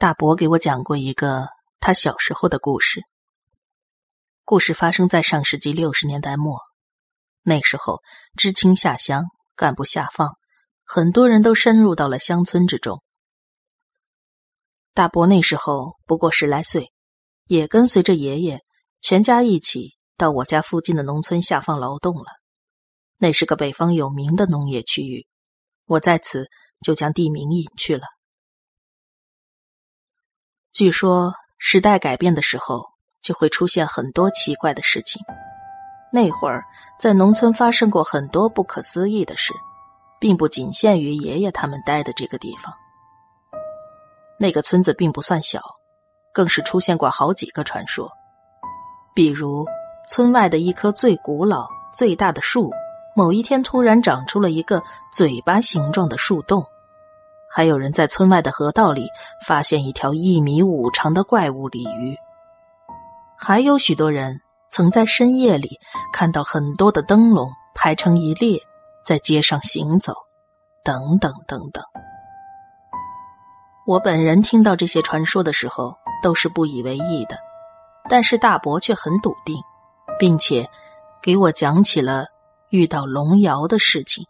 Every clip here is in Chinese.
大伯给我讲过一个他小时候的故事。故事发生在上世纪六十年代末，那时候知青下乡，干部下放，很多人都深入到了乡村之中。大伯那时候不过十来岁，也跟随着爷爷全家一起到我家附近的农村下放劳动了。那是个北方有名的农业区域，我在此就将地名隐去了。据说时代改变的时候，就会出现很多奇怪的事情。那会儿在农村发生过很多不可思议的事，并不仅限于爷爷他们待的这个地方。那个村子并不算小，更是出现过好几个传说。比如，村外的一棵最古老、最大的树，某一天突然长出了一个嘴巴形状的树洞。还有人在村外的河道里发现一条一米五长的怪物鲤鱼，还有许多人曾在深夜里看到很多的灯笼排成一列在街上行走，等等等等。我本人听到这些传说的时候都是不以为意的，但是大伯却很笃定，并且给我讲起了遇到龙窑的事情。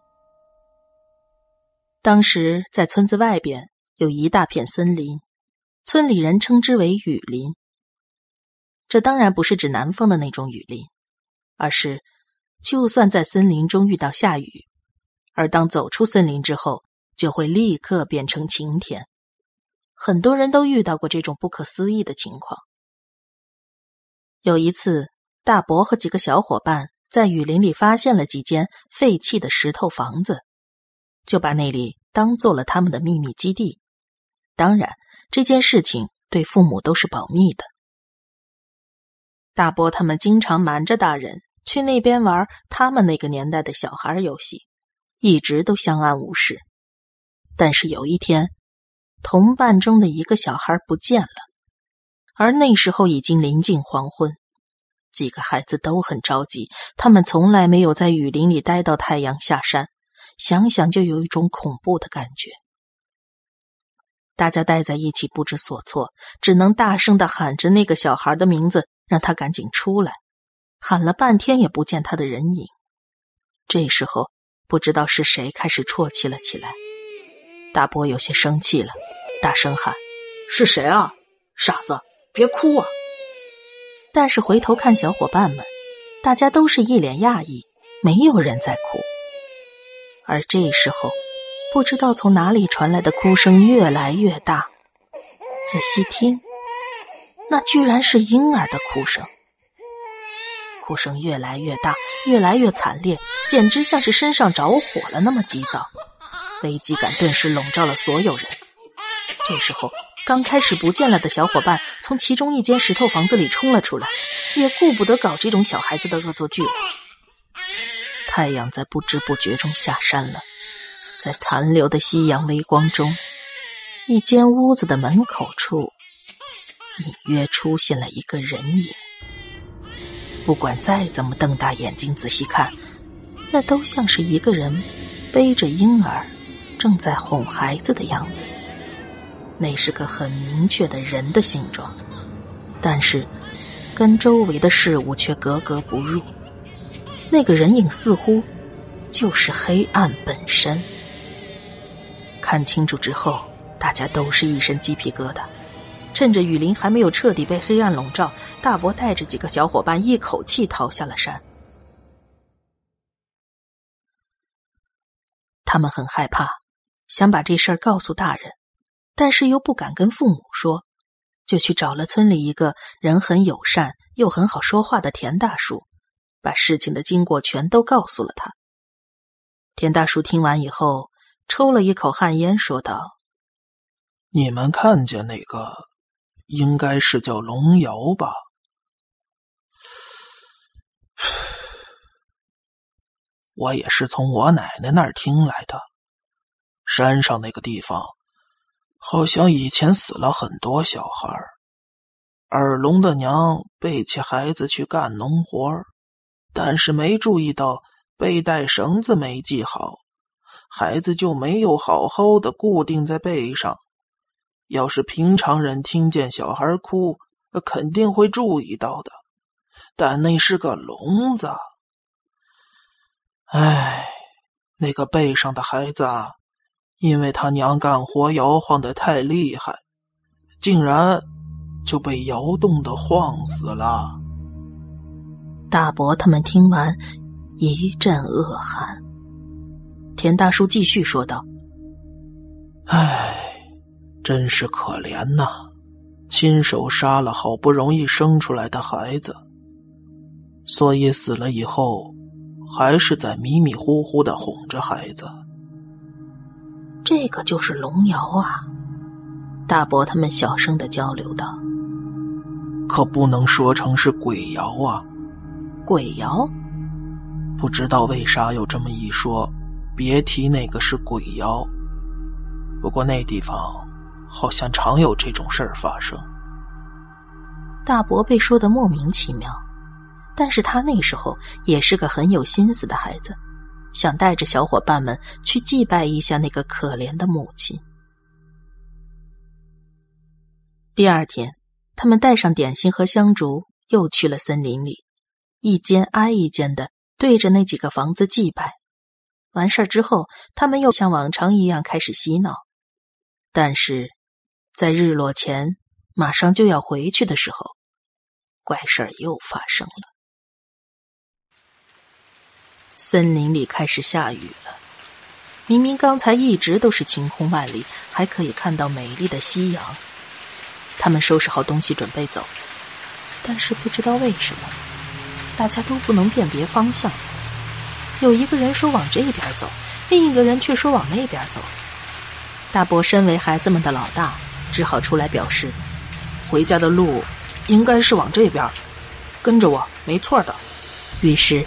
当时在村子外边有一大片森林，村里人称之为雨林。这当然不是指南方的那种雨林，而是就算在森林中遇到下雨，而当走出森林之后，就会立刻变成晴天。很多人都遇到过这种不可思议的情况。有一次，大伯和几个小伙伴在雨林里发现了几间废弃的石头房子。就把那里当做了他们的秘密基地。当然，这件事情对父母都是保密的。大伯他们经常瞒着大人去那边玩他们那个年代的小孩游戏，一直都相安无事。但是有一天，同伴中的一个小孩不见了，而那时候已经临近黄昏，几个孩子都很着急。他们从来没有在雨林里待到太阳下山。想想就有一种恐怖的感觉。大家待在一起不知所措，只能大声的喊着那个小孩的名字，让他赶紧出来。喊了半天也不见他的人影。这时候，不知道是谁开始啜泣了起来。大伯有些生气了，大声喊：“是谁啊？傻子，别哭啊！”但是回头看小伙伴们，大家都是一脸讶异，没有人在哭。而这时候，不知道从哪里传来的哭声越来越大。仔细听，那居然是婴儿的哭声。哭声越来越大，越来越惨烈，简直像是身上着火了那么急躁。危机感顿时笼罩了所有人。这时候，刚开始不见了的小伙伴从其中一间石头房子里冲了出来，也顾不得搞这种小孩子的恶作剧了。太阳在不知不觉中下山了，在残留的夕阳微光中，一间屋子的门口处，隐约出现了一个人影。不管再怎么瞪大眼睛仔细看，那都像是一个人背着婴儿，正在哄孩子的样子。那是个很明确的人的形状，但是跟周围的事物却格格不入。那个人影似乎就是黑暗本身。看清楚之后，大家都是一身鸡皮疙瘩。趁着雨林还没有彻底被黑暗笼罩，大伯带着几个小伙伴一口气逃下了山。他们很害怕，想把这事儿告诉大人，但是又不敢跟父母说，就去找了村里一个人很友善又很好说话的田大叔。把事情的经过全都告诉了他。田大叔听完以后，抽了一口旱烟，说道：“你们看见那个，应该是叫龙瑶吧？我也是从我奶奶那儿听来的。山上那个地方，好像以前死了很多小孩耳聋的娘背起孩子去干农活但是没注意到背带绳子没系好，孩子就没有好好的固定在背上，要是平常人听见小孩哭，肯定会注意到的。但那是个聋子。唉，那个背上的孩子，因为他娘干活摇晃的太厉害，竟然就被摇动的晃死了。大伯他们听完，一阵恶寒。田大叔继续说道：“唉，真是可怜呐！亲手杀了好不容易生出来的孩子，所以死了以后。”还是在迷迷糊糊的哄着孩子。这个就是龙瑶啊！大伯他们小声的交流道：“可不能说成是鬼窑啊！鬼窑，不知道为啥有这么一说。别提那个是鬼窑。不过那地方好像常有这种事儿发生。”大伯被说的莫名其妙。但是他那时候也是个很有心思的孩子，想带着小伙伴们去祭拜一下那个可怜的母亲。第二天，他们带上点心和香烛，又去了森林里，一间挨一间的对着那几个房子祭拜。完事儿之后，他们又像往常一样开始嬉闹。但是，在日落前马上就要回去的时候，怪事儿又发生了。森林里开始下雨了。明明刚才一直都是晴空万里，还可以看到美丽的夕阳。他们收拾好东西准备走，但是不知道为什么，大家都不能辨别方向。有一个人说往这边走，另一个人却说往那边走。大伯身为孩子们的老大，只好出来表示：回家的路应该是往这边，跟着我，没错的。于是。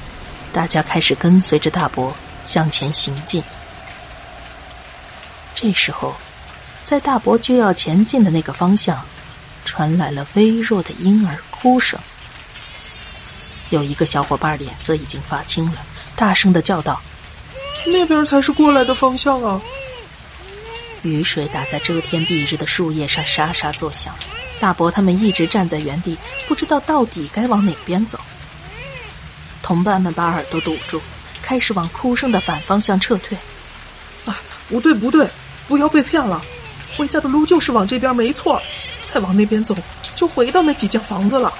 大家开始跟随着大伯向前行进。这时候，在大伯就要前进的那个方向，传来了微弱的婴儿哭声。有一个小伙伴脸色已经发青了，大声的叫道：“那边才是过来的方向啊！”雨水打在遮天蔽日的树叶上，沙沙作响。大伯他们一直站在原地，不知道到底该往哪边走。同伴们把耳朵堵住，开始往哭声的反方向撤退。啊，不对不对，不要被骗了！回家的路就是往这边，没错。再往那边走，就回到那几间房子了。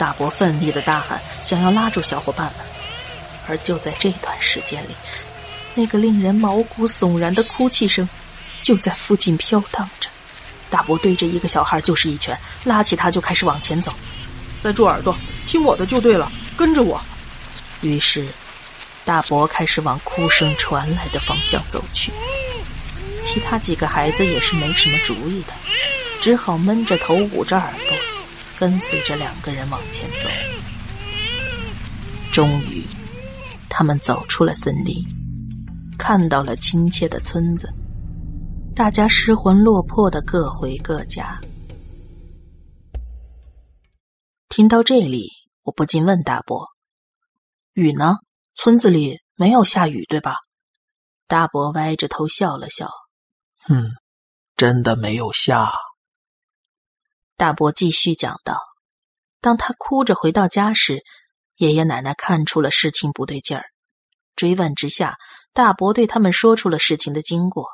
大伯奋力的大喊，想要拉住小伙伴们。而就在这段时间里，那个令人毛骨悚然的哭泣声就在附近飘荡着。大伯对着一个小孩就是一拳，拉起他就开始往前走。塞住耳朵，听我的就对了，跟着我。于是，大伯开始往哭声传来的方向走去。其他几个孩子也是没什么主意的，只好闷着头捂着耳朵，跟随着两个人往前走。终于，他们走出了森林，看到了亲切的村子。大家失魂落魄的各回各家。听到这里，我不禁问大伯。雨呢？村子里没有下雨，对吧？大伯歪着头笑了笑，嗯，真的没有下。大伯继续讲道：“当他哭着回到家时，爷爷奶奶看出了事情不对劲儿，追问之下，大伯对他们说出了事情的经过，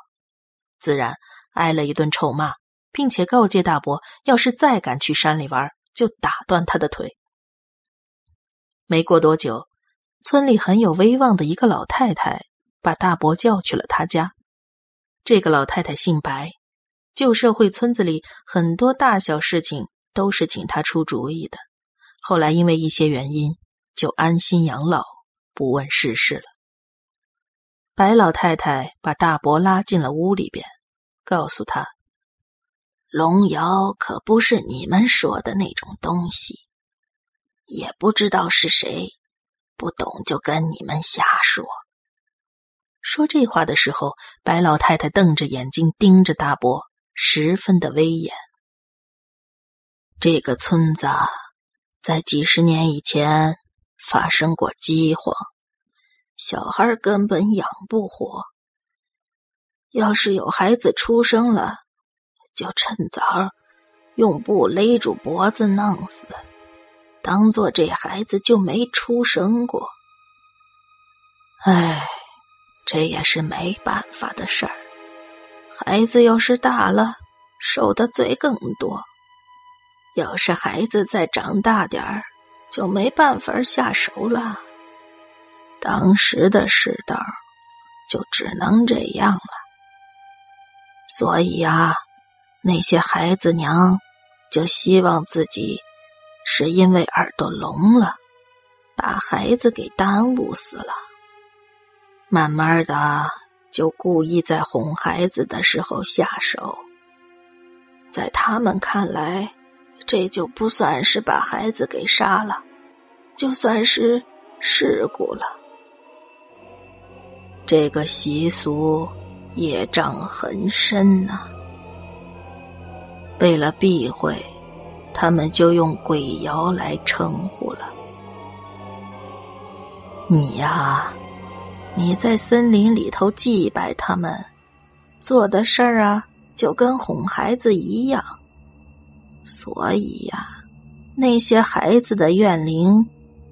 自然挨了一顿臭骂，并且告诫大伯，要是再敢去山里玩，就打断他的腿。没过多久。村里很有威望的一个老太太，把大伯叫去了他家。这个老太太姓白，旧社会村子里很多大小事情都是请他出主意的。后来因为一些原因，就安心养老，不问世事了。白老太太把大伯拉进了屋里边，告诉他：“龙瑶可不是你们说的那种东西，也不知道是谁。”不懂就跟你们瞎说。说这话的时候，白老太太瞪着眼睛盯着大伯，十分的威严。这个村子在几十年以前发生过饥荒，小孩根本养不活。要是有孩子出生了，就趁早用布勒住脖子弄死，当做这孩子就没出生过。唉，这也是没办法的事儿。孩子要是大了，受的罪更多；要是孩子再长大点儿，就没办法下手了。当时的世道，就只能这样了。所以啊，那些孩子娘就希望自己是因为耳朵聋了，把孩子给耽误死了。慢慢的，就故意在哄孩子的时候下手。在他们看来，这就不算是把孩子给杀了，就算是事故了。这个习俗业障很深呐。为了避讳，他们就用鬼谣来称呼了。你呀。你在森林里头祭拜他们，做的事儿啊，就跟哄孩子一样。所以呀，那些孩子的怨灵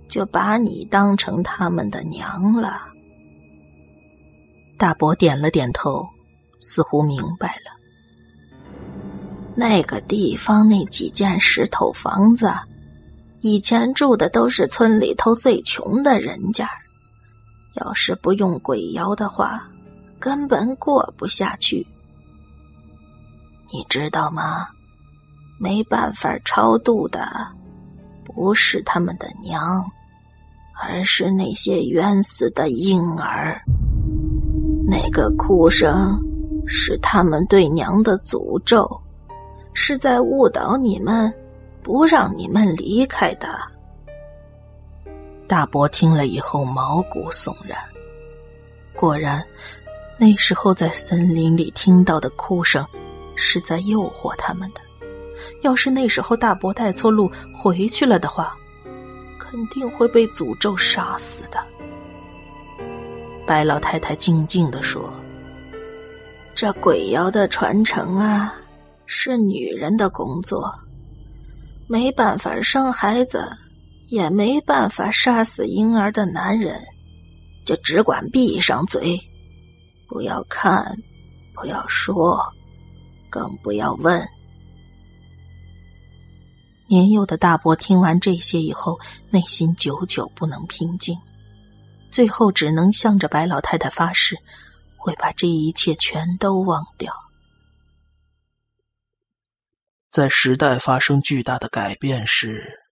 就把你当成他们的娘了。大伯点了点头，似乎明白了。那个地方那几间石头房子，以前住的都是村里头最穷的人家。要是不用鬼妖的话，根本过不下去。你知道吗？没办法超度的，不是他们的娘，而是那些冤死的婴儿。那个哭声是他们对娘的诅咒，是在误导你们，不让你们离开的。大伯听了以后毛骨悚然。果然，那时候在森林里听到的哭声，是在诱惑他们的。要是那时候大伯带错路回去了的话，肯定会被诅咒杀死的。白老太太静静的说：“这鬼妖的传承啊，是女人的工作，没办法生孩子。”也没办法杀死婴儿的男人，就只管闭上嘴，不要看，不要说，更不要问。年幼的大伯听完这些以后，内心久久不能平静，最后只能向着白老太太发誓，会把这一切全都忘掉。在时代发生巨大的改变时。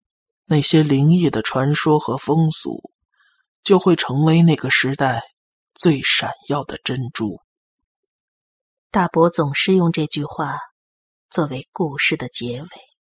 那些灵异的传说和风俗，就会成为那个时代最闪耀的珍珠。大伯总是用这句话作为故事的结尾。